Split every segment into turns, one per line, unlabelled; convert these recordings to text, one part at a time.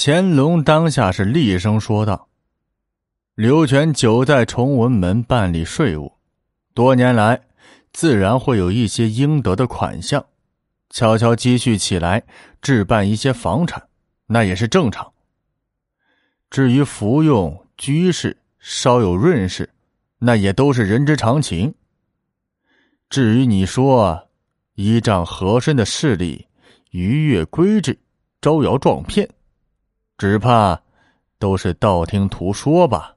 乾隆当下是厉声说道：“刘全久在崇文门办理税务，多年来自然会有一些应得的款项，悄悄积蓄起来，置办一些房产，那也是正常。至于服用居士稍有润饰，那也都是人之常情。至于你说依仗和珅的势力逾越规制，招摇撞骗。”只怕都是道听途说吧。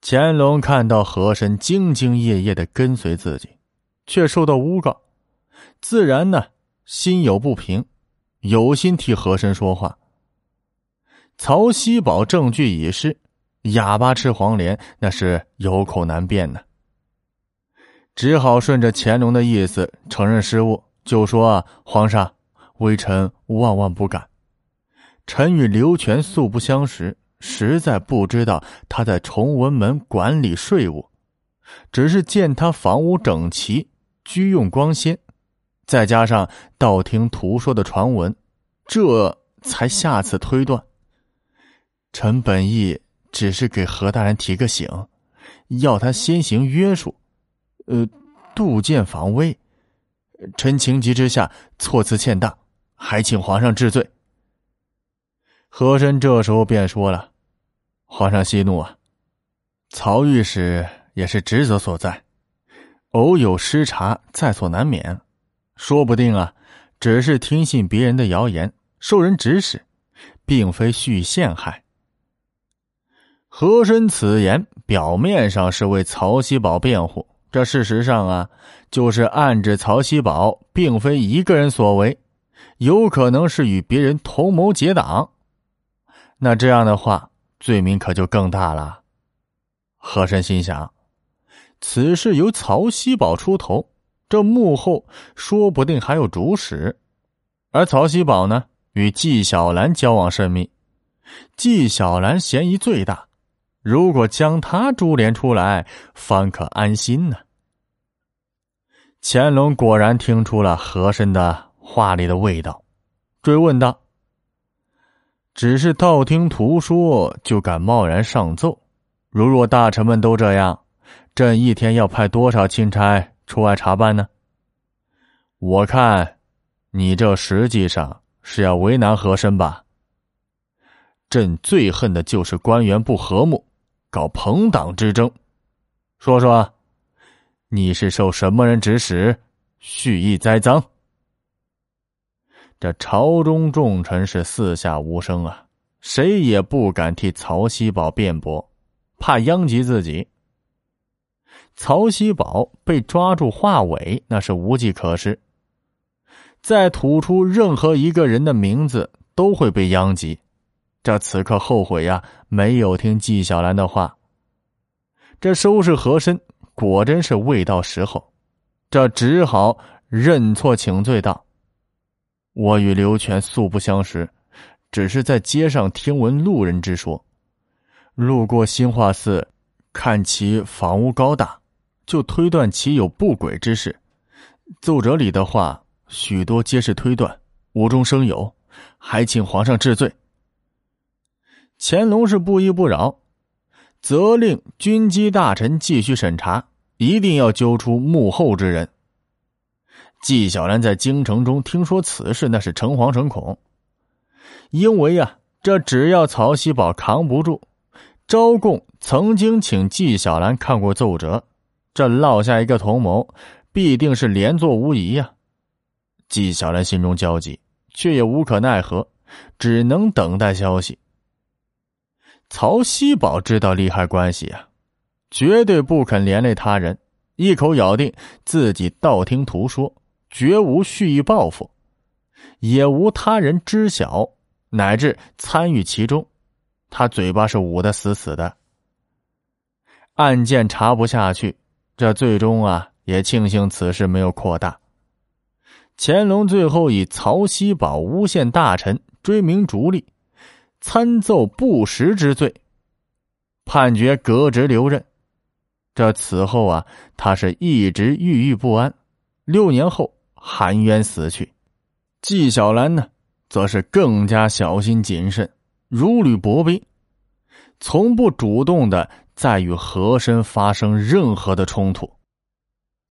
乾隆看到和珅兢兢业业的跟随自己，却受到诬告，自然呢心有不平，有心替和珅说话。曹锡宝证据已失，哑巴吃黄连，那是有口难辩呢。只好顺着乾隆的意思承认失误，就说：“皇上，微臣万万不敢。”臣与刘全素不相识，实在不知道他在崇文门管理税务，只是见他房屋整齐，居用光鲜，再加上道听途说的传闻，这才下次推断。臣本意只是给何大人提个醒，要他先行约束，呃，杜建防微。臣情急之下措辞欠当，还请皇上治罪。和珅这时候便说了：“皇上息怒啊，曹御史也是职责所在，偶有失察，在所难免。说不定啊，只是听信别人的谣言，受人指使，并非蓄意陷害。”和珅此言表面上是为曹锡宝辩护，这事实上啊，就是暗指曹锡宝并非一个人所为，有可能是与别人同谋结党。那这样的话，罪名可就更大了。和珅心想，此事由曹锡宝出头，这幕后说不定还有主使。而曹锡宝呢，与纪晓岚交往甚密，纪晓岚嫌疑最大。如果将他株连出来，方可安心呢。乾隆果然听出了和珅的话里的味道，追问道。只是道听途说就敢贸然上奏，如若大臣们都这样，朕一天要派多少钦差出外查办呢？我看，你这实际上是要为难和珅吧？朕最恨的就是官员不和睦，搞朋党之争。说说，你是受什么人指使，蓄意栽赃？这朝中重臣是四下无声啊，谁也不敢替曹锡宝辩驳，怕殃及自己。曹锡宝被抓住话尾，那是无计可施。再吐出任何一个人的名字，都会被殃及。这此刻后悔呀，没有听纪晓岚的话。这收拾和珅，果真是未到时候。这只好认错请罪道。我与刘全素不相识，只是在街上听闻路人之说，路过新化寺，看其房屋高大，就推断其有不轨之事。奏折里的话，许多皆是推断，无中生有，还请皇上治罪。乾隆是不依不饶，责令军机大臣继续审查，一定要揪出幕后之人。纪晓岚在京城中听说此事，那是诚惶诚恐。因为啊，这只要曹锡宝扛不住，招供曾经请纪晓岚看过奏折，这落下一个同谋，必定是连坐无疑呀。纪晓岚心中焦急，却也无可奈何，只能等待消息。曹锡宝知道利害关系啊，绝对不肯连累他人，一口咬定自己道听途说。绝无蓄意报复，也无他人知晓乃至参与其中。他嘴巴是捂得死死的。案件查不下去，这最终啊也庆幸此事没有扩大。乾隆最后以曹锡宝诬陷大臣、追名逐利、参奏不实之罪，判决革职留任。这此后啊，他是一直郁郁不安。六年后。含冤死去，纪晓岚呢，则是更加小心谨慎，如履薄冰，从不主动的再与和珅发生任何的冲突。